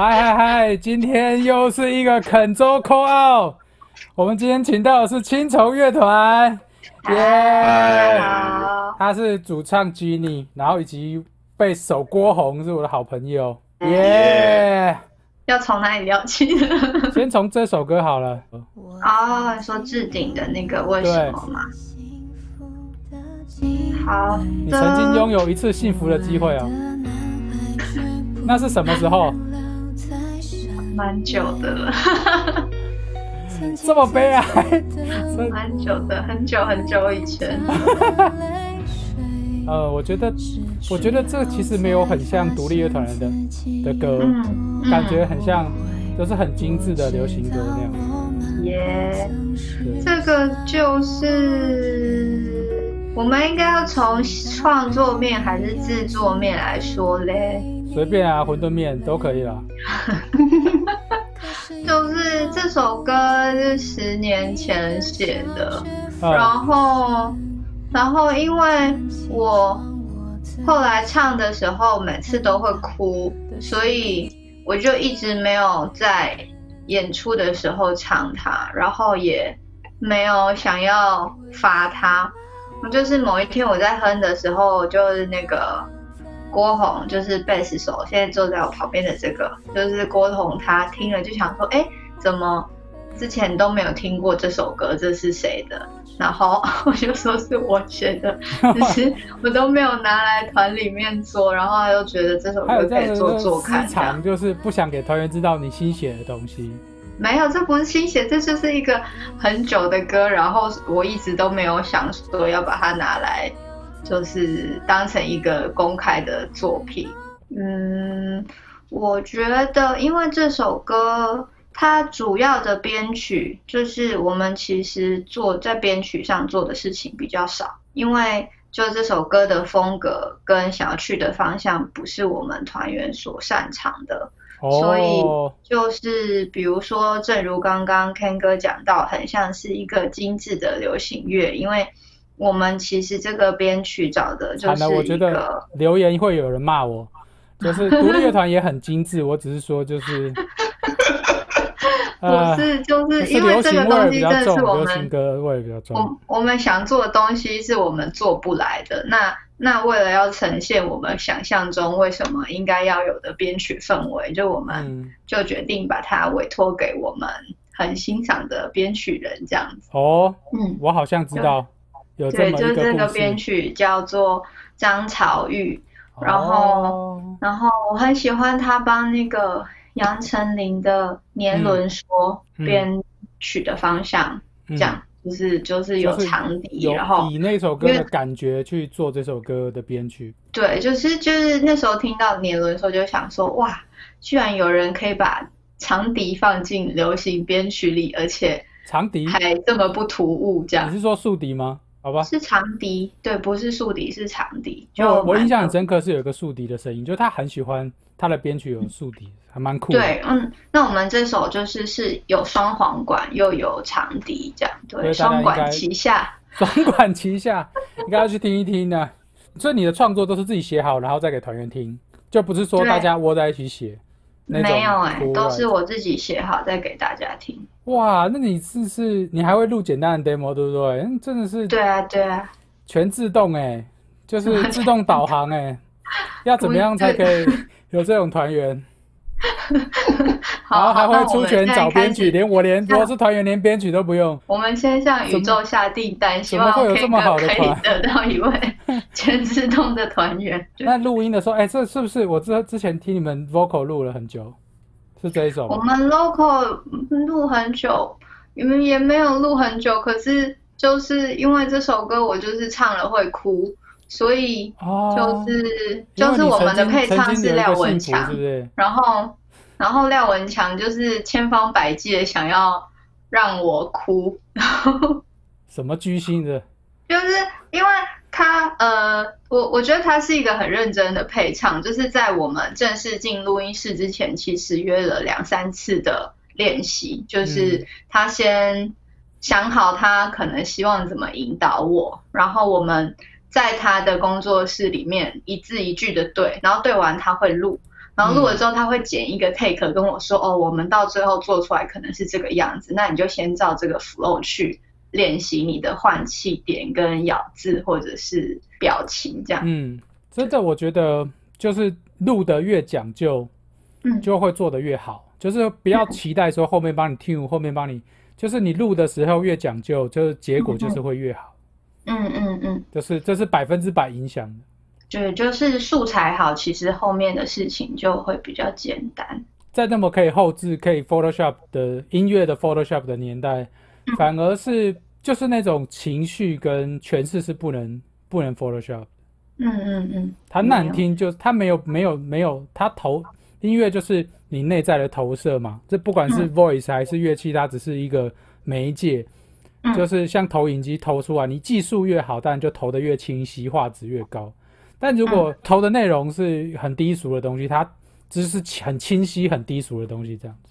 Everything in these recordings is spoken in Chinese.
嗨嗨嗨！今天又是一个肯州 call out，我们今天请到的是青虫乐团，耶！好，他是主唱 Jenny，然后以及贝手郭红是我的好朋友，耶！要从哪里聊起？先从这首歌好了，哦，你说置顶的那个为什么吗？好，你曾经拥有一次幸福的机会哦，那是什么时候？蛮久的了，这么悲哀？蛮久的，很久很久以前。呃，我觉得，我觉得这其实没有很像独立乐团人的的歌，嗯，感觉很像，都是很精致的流行歌那样。耶。对，这个就是我们应该要从创作面还是制作面来说嘞？随便啊，馄饨面都可以啦。就是这首歌是十年前写的，然啊，后，然后因为我后来唱的时候每次都会哭，所以我就一直没有在演出的时候唱它，然后也没有想要发它。就是某一天我在哼的时候，就是那个郭宏，就是贝斯手，现在坐在我旁边的这个，就是郭宏，他听了就想说，哎，怎么之前都没有听过这首歌，这是谁的？然后 我就说是我写的，只是我都没有拿来团里面做，然后他就觉得这首歌可以做做看私这样藏，就是不想给团员知道你新写的东西。没有，这不是新写，这就是一个很久的歌，然后我一直都没有想说要把它拿来，就是当成一个公开的作品。嗯，我觉得因为这首歌它主要的编曲就是我们其实做在编曲上做的事情比较少，因为就这首歌的风格跟想要去的方向不是我们团员所擅长的。所以哦，就是比如说，正如刚刚 Ken 哥讲到，很像是一个精致的流行乐，因为我们其实这个编曲找的就是觉得一个，留言会有人骂我。就是独立乐团也很精致，我只是说就是，呃不是就是是因为这个东西真的是我们歌味比较重。我我们想做的东西是我们做不来的，那那为了要呈现我们想象中为什么应该要有的编曲氛围，就我们嗯，就决定把它委托给我们很欣赏的编曲人这样子。哦，嗯，我好像知道对，就是这个。编曲叫做张朝玉，然后哦然后我很喜欢他帮那个杨丞琳的《年轮说》嗯编曲的方向，嗯这样就是就是有长笛，有然后以那首歌的感觉去做这首歌的编曲。对，就是就是那时候听到年轮说，就想说哇，居然有人可以把长笛放进流行编曲里，而且长笛，还这么不突兀，这样你是说竖笛吗？好吧，是长笛，对，不是竖笛，是长笛。就就我印象很深刻是有一个竖笛的声音，就是他很喜欢他的编曲有竖笛，还蛮酷的。对，嗯，那我们这首就是是有双簧管又有长笛，这样对，双管齐下。双管齐下，应该要去听一听呢。所以你的创作都是自己写好，然后再给团员听，就不是说大家窝在一起写。没有哎、都是我自己写好再给大家听。哇，那你是是你还会录简单的 demo 对不对？嗯，真的是对啊，对啊，全自动哎、就是 自动导航哎、要怎么样才可以 有这种团员？然好，后还会出钱我们现在找编曲，连我连那我是团员连编曲都不用。我们先向宇宙下订单，希望怎么会有这么好哥可以的团得到一位全自动的团员。那录音的时候，哎、这是不是我之之前听你们 vocal 录了很久？是这一首？我们 local 录很久，你们也没有录很久，可是就是因为这首歌我就是唱了会哭，所以哦，就是就是我们的配唱是廖文强是，不是？然后然后廖文强就是千方百计的想要让我哭，然 后什么居心的？就是因为他呃，我我觉得他是一个很认真的配唱，就是在我们正式进录音室之前，其实约了两三次的练习，就是他先想好他可能希望怎么引导我，然后我们在他的工作室里面一字一句的对，然后对完他会录。然后录了之后他会剪一个 take 跟我说，哦，我们到最后做出来可能是这个样子，那你就先照这个 flow 去练习你的换气点跟咬字或者是表情这样。嗯，真的我觉得就是录的越讲究，嗯就会做的越好。就是不要期待说后面帮你 tune，后面帮你，就是你录的时候越讲究，就是结果就是会越好。嗯嗯嗯，就是这是百分之百影响的。对，就是素材好，其实后面的事情就会比较简单。在那么可以后置、可以 Photoshop 的音乐的 Photoshop 的年代，反而是就是那种情绪跟诠释是不能不能 Photoshop。嗯嗯嗯，它难听就它没有没有没有它投音乐就是你内在的投射嘛，这不管是 voice 还是乐器，它只是一个媒介，嗯就是像投影机投出来，你技术越好，当然就投的越清晰，画质越高。但如果投的内容是很低俗的东西，它只是很清晰、很低俗的东西，这样子。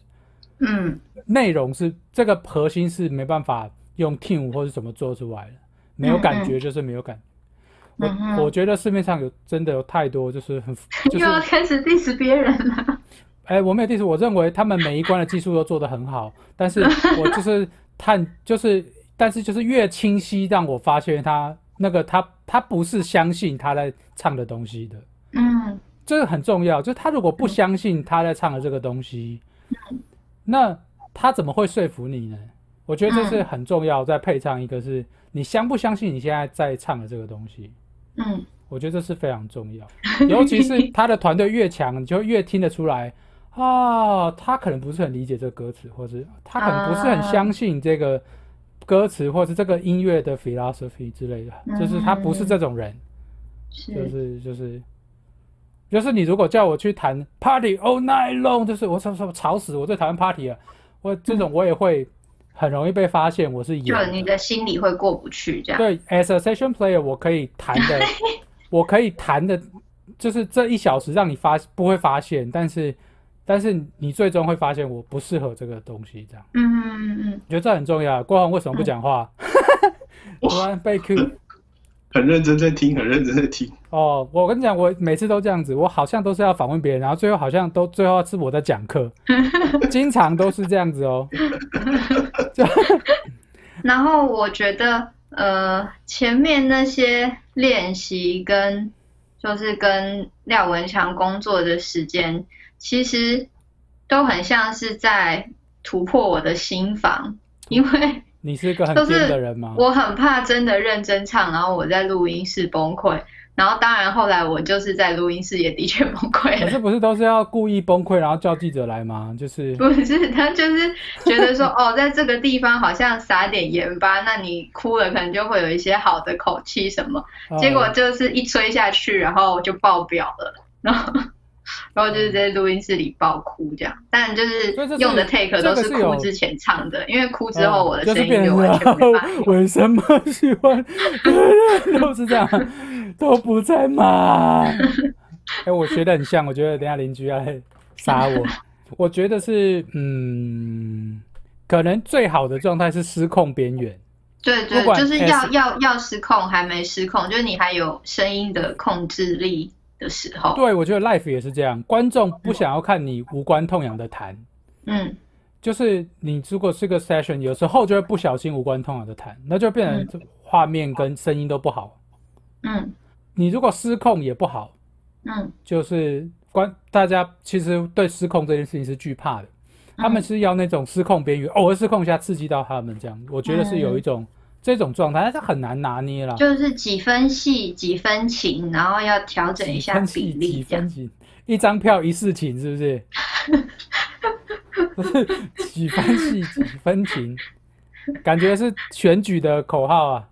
嗯内容是这个核心是没办法用 team 或是怎么做出来的，没有感觉就是没有感觉。我我觉得市面上有真的有太多就是很 就又要开始 diss 别人了。哎，我没有 diss，，我认为他们每一关的技术都做得很好，但是我就是探就是但是就是越清晰，让我发现他那个他他不是相信他在唱的东西的。嗯这个很重要，就是他如果不相信他在唱的这个东西，那他怎么会说服你呢？我觉得这是很重要，再配唱一个是你相不相信你现在在唱的这个东西，嗯。我觉得这是非常重要，尤其是他的团队越强，你就越听得出来啊，他可能不是很理解这个歌词，或是他可能不是很相信这个歌词，或是这个音乐的 philosophy 之类的，就是他不是这种人。就是就是就是你如果叫我去弹 Party All Night Long，就是我吵吵吵死，我最讨厌 Party 了。我这种我也会很容易被发现我是演就你的心里会过不去这样。对，as a session player，我可以弹的，我可以弹的，就是这一小时让你发不会发现，但是但是你最终会发现我不适合这个东西，这样，嗯嗯嗯我觉得这很重要。郭宏为什么不讲话？突然被 Q。很认真在听，很认真在听。哦，我跟你讲，我每次都这样子，我好像都是要访问别人，然后最后好像都最后是我在讲课，经常都是这样子哦。嗯。然后我觉得，呃，前面那些练习跟就是跟廖文强工作的时间，其实都很像是在突破我的心房，因为你是一个很就是尖的人吗？我很怕真的认真唱，然后我在录音室崩溃。然后当然后来我就是在录音室也的确崩溃了。可是不是都是要故意崩溃，然后叫记者来吗？就是 不是，他就是觉得说，哦，在这个地方好像撒点盐巴，那你哭了可能就会有一些好的口气什么。结果呃就是一吹下去，然后就爆表了，然后然后就是在录音室里爆哭这样。但就是用的 take 都是哭之前唱的，因为哭之后我的声音就完全没办法。为什么喜欢都是这样，都不在嘛。哎、我学的很像，我觉得等下邻居要来杀我。我觉得是，嗯，可能最好的状态是失控边缘。对对就是要要要失控，还没失控，就是你还有声音的控制力的时候。对，我觉得 life 也是这样，观众不想要看你无关痛痒的谈，嗯。就是你如果是个 session，有时候就会不小心无关痛痒的谈，那就变成画面跟声音都不好。嗯。你如果失控也不好，嗯。就是关大家其实对失控这件事情是惧怕的，他们是要那种失控边缘，偶尔失控一下刺激到他们这样，我觉得是有一种这种状态，但是很难拿捏了。就是几分戏几分情，然后要调整一下比分几例这样几分。情，一张票一事情是不是？不是几分戏几分情，感觉是选举的口号啊。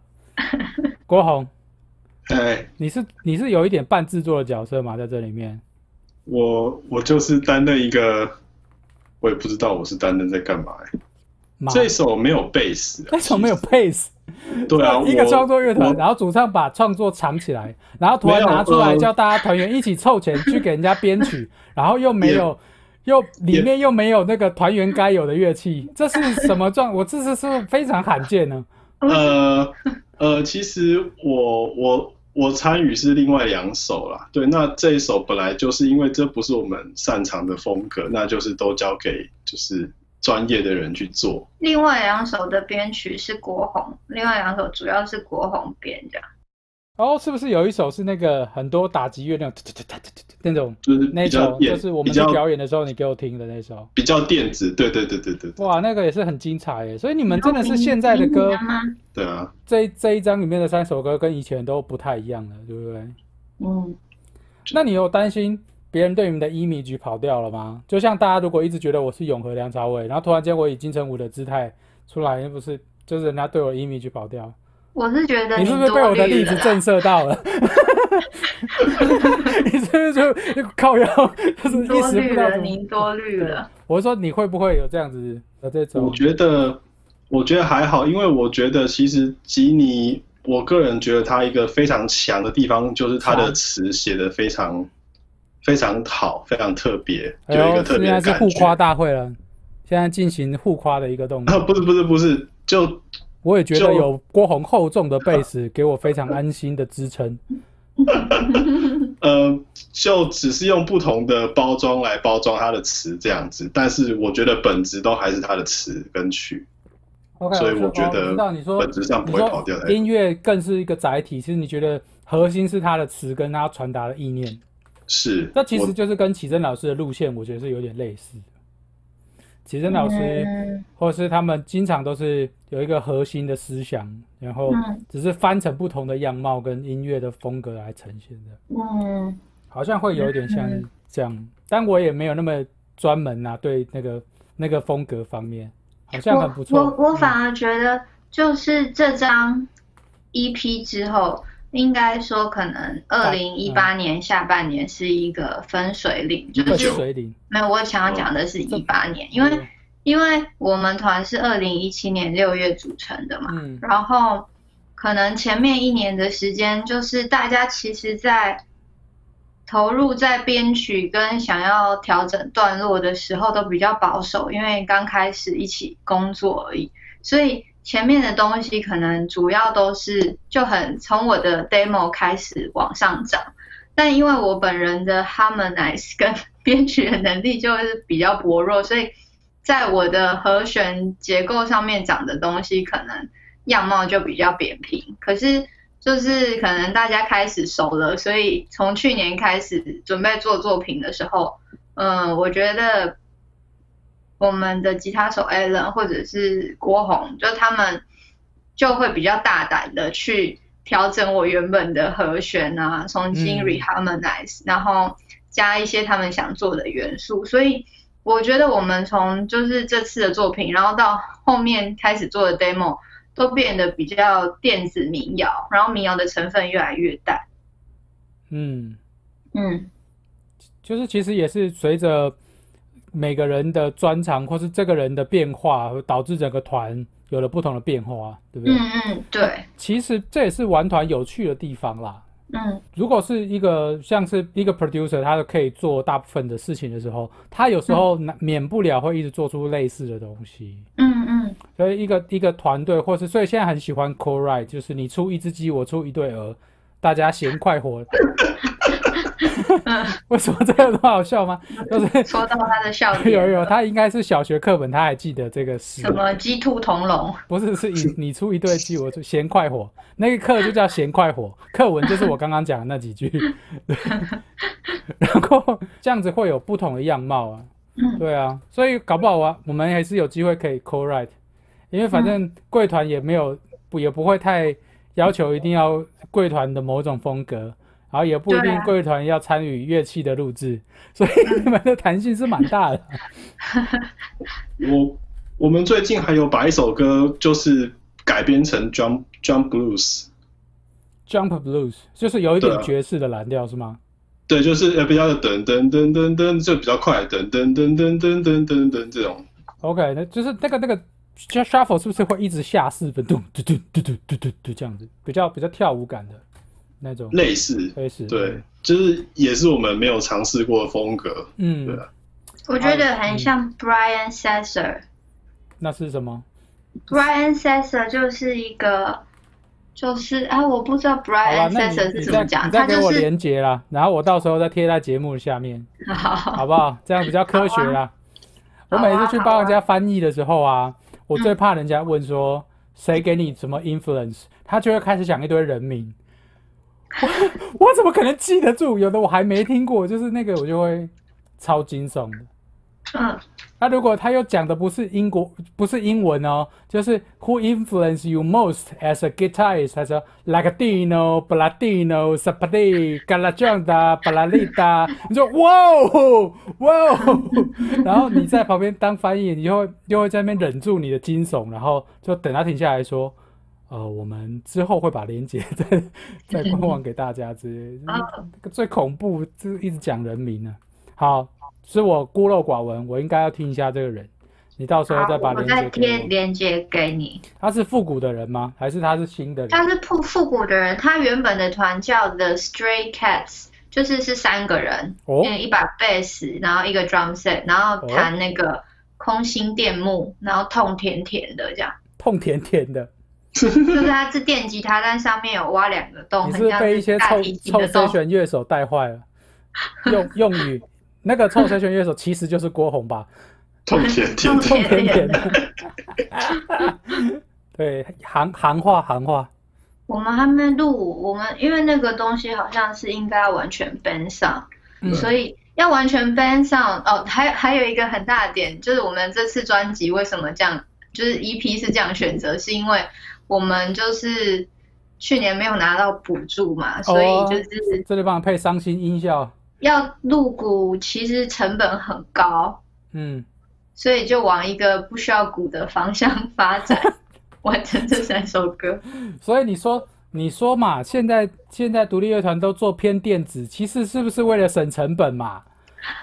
郭宏，哎，你是你是有一点半制作的角色嘛，在这里面。我我就是担任一个，我也不知道我是担任在干嘛、欸。嘛这首没有贝斯、啊，为什么没有其实 pace？对啊，一个我创作乐团，然后主唱把创作藏起来，然后突然拿出来呃叫大家团员一起凑钱去给人家编曲，然后又没有，又里面又没有那个团员该有的乐器，这是什么状？我这是是非常罕见呢。呃呃，其实我我我参与是另外两首啦。对，那这一首本来就是因为这不是我们擅长的风格，那就是都交给就是专业的人去做。另外两首的编曲是国红，另外两首主要是国红编这样。哦，是不是有一首是那个很多打击乐那种突突突突突那种就是那首，就是我们在表演的时候你给我听的那首。比较电子，对对对对对对哇，那个也是很精彩耶！所以你们真的是现在的歌，吗？对啊，这一这一张里面的三首歌跟以前都不太一样了，对不对？嗯，那你有担心别人对你们的 image 跑掉了吗？就像大家如果一直觉得我是永和梁朝伟，然后突然间我以金城武的姿态出来，那不是就是人家对我的 image 跑掉？我是觉得你是不是被我的例子震正？慑到了？你是不是就靠腰，就是一多时不虑了，知道怎么？你多虑了。我是说你会不会有这样子的这种我？觉得我觉得还好，因为我觉得其实吉尼，我个人觉得他一个非常强的地方就是他的强词写的非常非常好，非常特别，有一个特别的感在是互夸。大会了，现在进行互夸的一个动啊，作。不是不是不是，就 我也觉得就有郭宏厚重的贝斯给我非常安心的支撑。呃，就只是用不同的包装来包装他的词这样子，但是我觉得本质都还是他的词跟曲，OK，所以我觉得本质上不会跑掉音乐更是一个载体，其实你觉得核心是它的词跟它传达的意念，是，那其实就是跟启真老师的路线，我觉得是有点类似的。启真老师嗯。或者是他们经常都是有一个核心的思想，然后嗯。只是翻成不同的样貌跟音乐的风格来呈现的，嗯，好像会有一点像这样，但我也没有那么专门啊，对那个那个风格方面，好像很不错。我我反而觉得，就是这张 EP 之后，应该说可能二零一八年下半年是一个分水岭，就分是水岭，没有我想要讲的是一八年，因为因为我们团是二零一七年六月组成的嘛，嗯然后可能前面一年的时间，就是大家其实在投入在编曲跟想要调整段落的时候都比较保守，因为刚开始一起工作而已，所以前面的东西可能主要都是就很从我的 demo 开始往上涨。但因为我本人的 harmonize 跟 编曲的能力就是比较薄弱，所以在我的和弦结构上面长的东西，可能样貌就比较扁平。可是就是可能大家开始熟了，所以从去年开始准备做作品的时候，嗯，我觉得我们的吉他手 Allen 或者是郭宏，就他们就会比较大胆的去调整我原本的和弦啊，重新嗯。reharmonize，、然后加一些他们想做的元素，所以我觉得我们从就是这次的作品，然后到后面开始做的 demo，都变得比较电子民谣，然后民谣的成分越来越淡。嗯，嗯。就是其实也是随着每个人的专长或是这个人的变化，导致整个团有了不同的变化，对不对？嗯嗯，对，其实这也是玩团有趣的地方啦。嗯如果是一个像是一个 producer，他可以做大部分的事情的时候，他有时候难免不了会一直做出类似的东西。嗯嗯所以一个一个团队，或是所以现在很喜欢 co write，就是你出一只鸡，我出一对鹅，大家嫌快活。嗯，为什么这个很好笑吗？就是说到他的笑 有点，有，他应该是小学课本，他还记得这个诗什，么？鸡兔同笼，不是是你你出一对鸡，我出嫌快活，那个课就叫嫌快活，课文就是我刚刚讲的那几句，对然后这样子会有不同的样貌啊，嗯。对啊，所以搞不好啊，我们还是有机会可以 co write，因为反正贵团也没有不也不会太要求一定要贵团的某种风格。然后也不一定贵团要参与乐器的录制，所以你们的弹性是蛮大的。我我们最近还有把一首歌就是改编成 Jump Jump Blues，Jump Blues 就是有一点爵士的蓝调是吗？对，就是呃比较的噔噔噔噔噔，就比较快，噔噔噔噔噔噔噔噔这种。OK，那就是那个那个 shuffle 是不是会一直下四分，嘟嘟嘟嘟嘟嘟嘟嘟这样子，比较比较跳舞感的那种类似，类似。对，就是也是我们没有尝试过的风格。嗯对，啊我觉得很像 Brian Setzer。那是什么？Brian Setzer 就是一个就是啊，我不知道你再是怎么讲，你再给我它就是连接啦，然后我到时候再贴在节目下面，好好不好？这样比较科学啦。我每次去帮人家翻译的时候啊，我最怕人家问说谁给你什么 influence，他就会开始讲一堆人名。我 我怎么可能记得住？有的我还没听过，就是那个我就会超惊悚的。嗯，那如果他又讲的不是英国，不是英文哦，就是 Who influenced you most as a guitarist？他说 Lagadino、Bladino、Sapati、Galajanda、巴 拉利达，你说哇哦哇哦，然后你在旁边当翻译，你就会就会在那边忍住你的惊悚，然后就等他停下来说。呃，我们之后会把链接 再再官网给大家之类的。嗯那个最恐怖就是一直讲人名呢。好，是我孤陋寡闻，我应该要听一下这个人。你到时候，再把我再链接贴给我。链接给你。他是复古的人吗？还是他是新的人？他是复复古的人，他原本的团叫 The Stray Cats，就是是三个人，哦嗯，一把贝斯，然后一个 drum set，然后弹那个空心电木，然后痛甜甜的这样。痛甜甜的。就是它是电吉他，但上面有挖两个洞，你是被一些臭臭的洞。session 乐手带坏了？用用语，那个臭 session 乐手其实就是郭宏吧？痛甜甜痛甜甜。对，行行话行话。我们还没录，我们因为那个东西好像是应该要完全 ban 上，嗯所以要完全 ban 上哦。还还有一个很大的点，就是我们这次专辑为什么这样，就是 EP 是这样选择，是因为我们就是去年没有拿到补助嘛，所以哦就是这里帮配伤心音效。要入股，其实成本很高，嗯，所以就往一个不需要鼓的方向发展，完成这三首歌。所以你说你说嘛，现在现在独立乐团都做偏电子，其实是不是为了省成本嘛？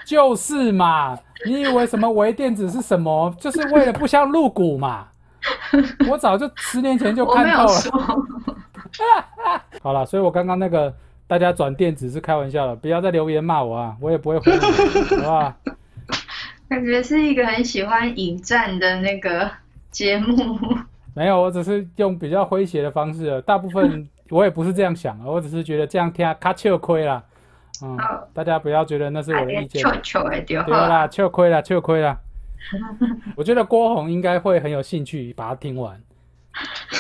就是嘛，你以为什么微电子是什么？就是为了不像入股嘛。我早就十年前就看透了。好了，所以我刚刚那个大家转电子是开玩笑的，不要再留言骂我啊，我也不会回你，好不好？感觉是一个很喜欢引战的那个节目。没有，我只是用比较诙谐的方式，大部分我也不是这样想的，我只是觉得这样听卡丘亏了。嗯，大家不要觉得那是我的意见。对啦，秋亏啦，秋亏啦。我觉得郭宏应该会很有兴趣把它听完。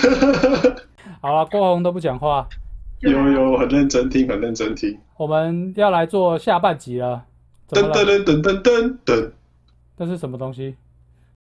好了，郭宏都不讲话，有有很认真听，很认真听。我们要来做下半集了。噔噔噔噔噔噔噔，这是什么东西？